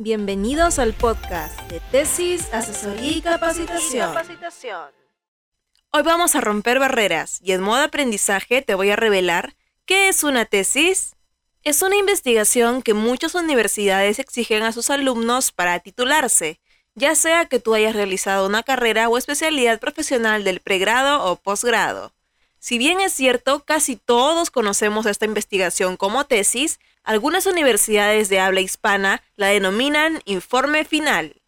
Bienvenidos al podcast de Tesis, Asesoría y Capacitación. Hoy vamos a romper barreras y en modo aprendizaje te voy a revelar qué es una tesis. Es una investigación que muchas universidades exigen a sus alumnos para titularse, ya sea que tú hayas realizado una carrera o especialidad profesional del pregrado o posgrado. Si bien es cierto, casi todos conocemos esta investigación como tesis, algunas universidades de habla hispana la denominan informe final.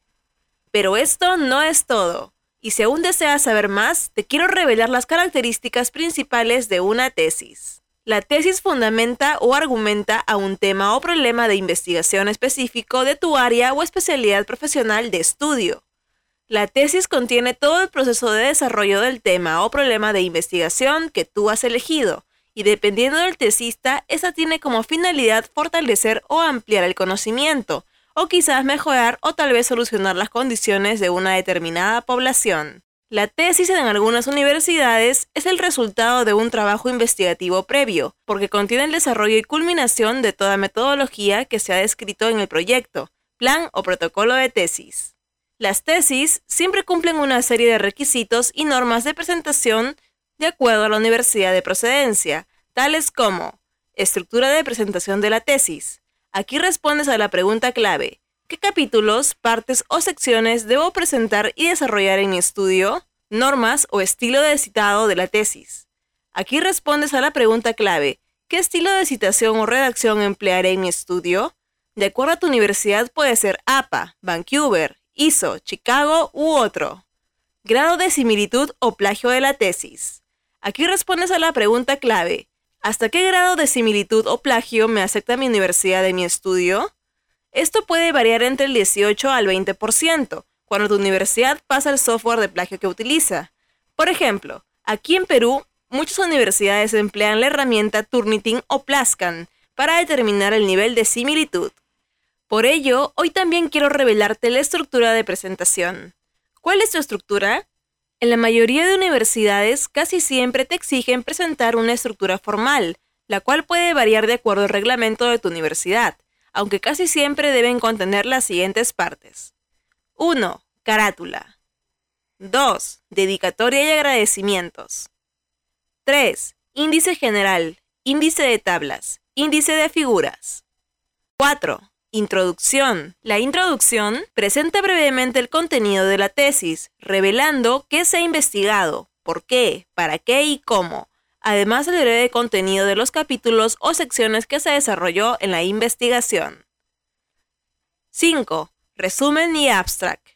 Pero esto no es todo. Y si aún deseas saber más, te quiero revelar las características principales de una tesis. La tesis fundamenta o argumenta a un tema o problema de investigación específico de tu área o especialidad profesional de estudio. La tesis contiene todo el proceso de desarrollo del tema o problema de investigación que tú has elegido, y dependiendo del tesista, esa tiene como finalidad fortalecer o ampliar el conocimiento, o quizás mejorar o tal vez solucionar las condiciones de una determinada población. La tesis en algunas universidades es el resultado de un trabajo investigativo previo, porque contiene el desarrollo y culminación de toda metodología que se ha descrito en el proyecto, plan o protocolo de tesis. Las tesis siempre cumplen una serie de requisitos y normas de presentación de acuerdo a la universidad de procedencia, tales como estructura de presentación de la tesis. Aquí respondes a la pregunta clave, ¿qué capítulos, partes o secciones debo presentar y desarrollar en mi estudio? Normas o estilo de citado de la tesis. Aquí respondes a la pregunta clave, ¿qué estilo de citación o redacción emplearé en mi estudio? De acuerdo a tu universidad puede ser APA, Vancouver, ISO, Chicago u otro. Grado de similitud o plagio de la tesis. Aquí respondes a la pregunta clave. ¿Hasta qué grado de similitud o plagio me acepta mi universidad de mi estudio? Esto puede variar entre el 18 al 20%, cuando tu universidad pasa el software de plagio que utiliza. Por ejemplo, aquí en Perú, muchas universidades emplean la herramienta Turnitin o Plascan para determinar el nivel de similitud. Por ello, hoy también quiero revelarte la estructura de presentación. ¿Cuál es tu estructura? En la mayoría de universidades casi siempre te exigen presentar una estructura formal, la cual puede variar de acuerdo al reglamento de tu universidad, aunque casi siempre deben contener las siguientes partes. 1. Carátula. 2. Dedicatoria y agradecimientos. 3. Índice general, índice de tablas, índice de figuras. 4. Introducción. La introducción presenta brevemente el contenido de la tesis, revelando qué se ha investigado, por qué, para qué y cómo, además del breve contenido de los capítulos o secciones que se desarrolló en la investigación. 5. Resumen y abstract.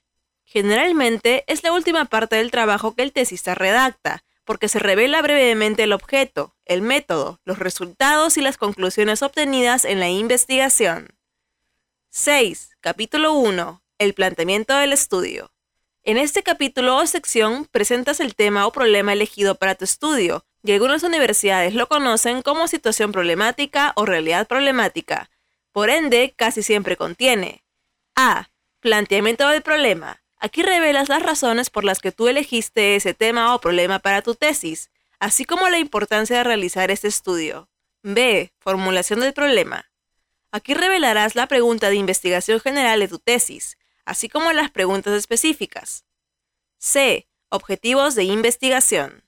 Generalmente es la última parte del trabajo que el tesista redacta, porque se revela brevemente el objeto, el método, los resultados y las conclusiones obtenidas en la investigación. 6. Capítulo 1. El planteamiento del estudio. En este capítulo o sección presentas el tema o problema elegido para tu estudio, y algunas universidades lo conocen como situación problemática o realidad problemática. Por ende, casi siempre contiene A. Planteamiento del problema. Aquí revelas las razones por las que tú elegiste ese tema o problema para tu tesis, así como la importancia de realizar este estudio. B. Formulación del problema. Aquí revelarás la pregunta de investigación general de tu tesis, así como las preguntas específicas. C. Objetivos de investigación.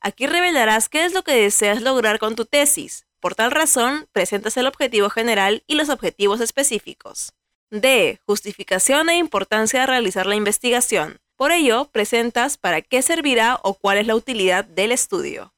Aquí revelarás qué es lo que deseas lograr con tu tesis. Por tal razón, presentas el objetivo general y los objetivos específicos. D. Justificación e importancia de realizar la investigación. Por ello, presentas para qué servirá o cuál es la utilidad del estudio.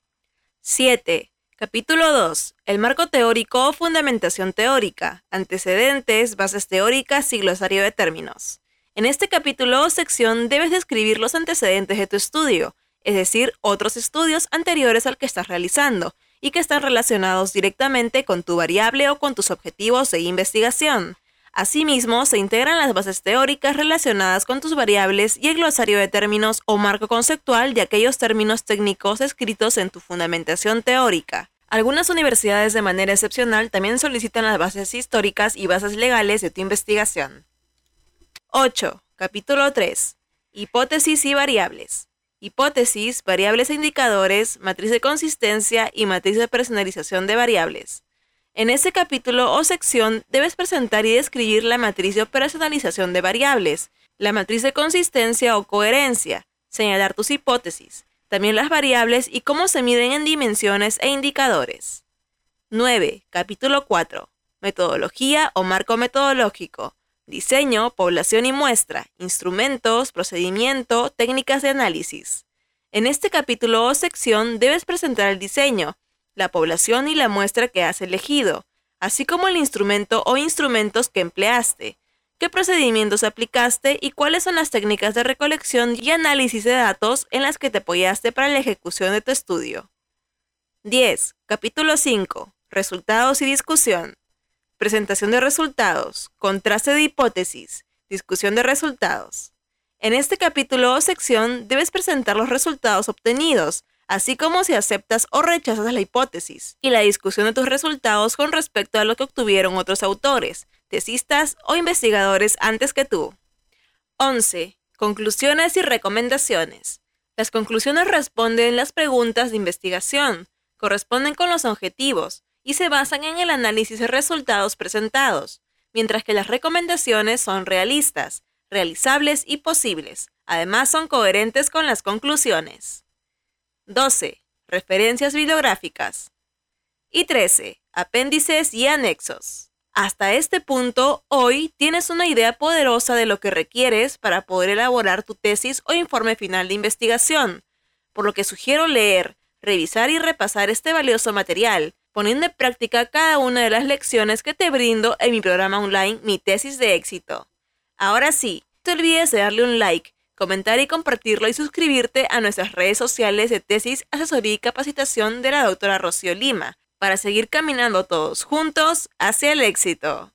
7. Capítulo 2. El marco teórico o fundamentación teórica. Antecedentes, bases teóricas y glosario de términos. En este capítulo o sección debes describir los antecedentes de tu estudio, es decir, otros estudios anteriores al que estás realizando y que están relacionados directamente con tu variable o con tus objetivos de investigación. Asimismo, se integran las bases teóricas relacionadas con tus variables y el glosario de términos o marco conceptual de aquellos términos técnicos escritos en tu fundamentación teórica. Algunas universidades de manera excepcional también solicitan las bases históricas y bases legales de tu investigación. 8. Capítulo 3. Hipótesis y variables. Hipótesis, variables e indicadores, matriz de consistencia y matriz de personalización de variables. En este capítulo o sección debes presentar y describir la matriz de operacionalización de variables, la matriz de consistencia o coherencia, señalar tus hipótesis, también las variables y cómo se miden en dimensiones e indicadores. 9. Capítulo 4. Metodología o marco metodológico. Diseño, población y muestra, instrumentos, procedimiento, técnicas de análisis. En este capítulo o sección debes presentar el diseño, la población y la muestra que has elegido, así como el instrumento o instrumentos que empleaste, qué procedimientos aplicaste y cuáles son las técnicas de recolección y análisis de datos en las que te apoyaste para la ejecución de tu estudio. 10. Capítulo 5. Resultados y discusión. Presentación de resultados, contraste de hipótesis, discusión de resultados. En este capítulo o sección debes presentar los resultados obtenidos, así como si aceptas o rechazas la hipótesis, y la discusión de tus resultados con respecto a lo que obtuvieron otros autores, o investigadores antes que tú. 11. Conclusiones y recomendaciones. Las conclusiones responden las preguntas de investigación, corresponden con los objetivos y se basan en el análisis de resultados presentados, mientras que las recomendaciones son realistas, realizables y posibles. Además son coherentes con las conclusiones. 12. Referencias bibliográficas. Y 13. Apéndices y anexos. Hasta este punto, hoy tienes una idea poderosa de lo que requieres para poder elaborar tu tesis o informe final de investigación, por lo que sugiero leer, revisar y repasar este valioso material, poniendo en práctica cada una de las lecciones que te brindo en mi programa online Mi Tesis de Éxito. Ahora sí, no te olvides de darle un like, comentar y compartirlo y suscribirte a nuestras redes sociales de tesis, asesoría y capacitación de la doctora Rocío Lima, para seguir caminando todos juntos hacia el éxito.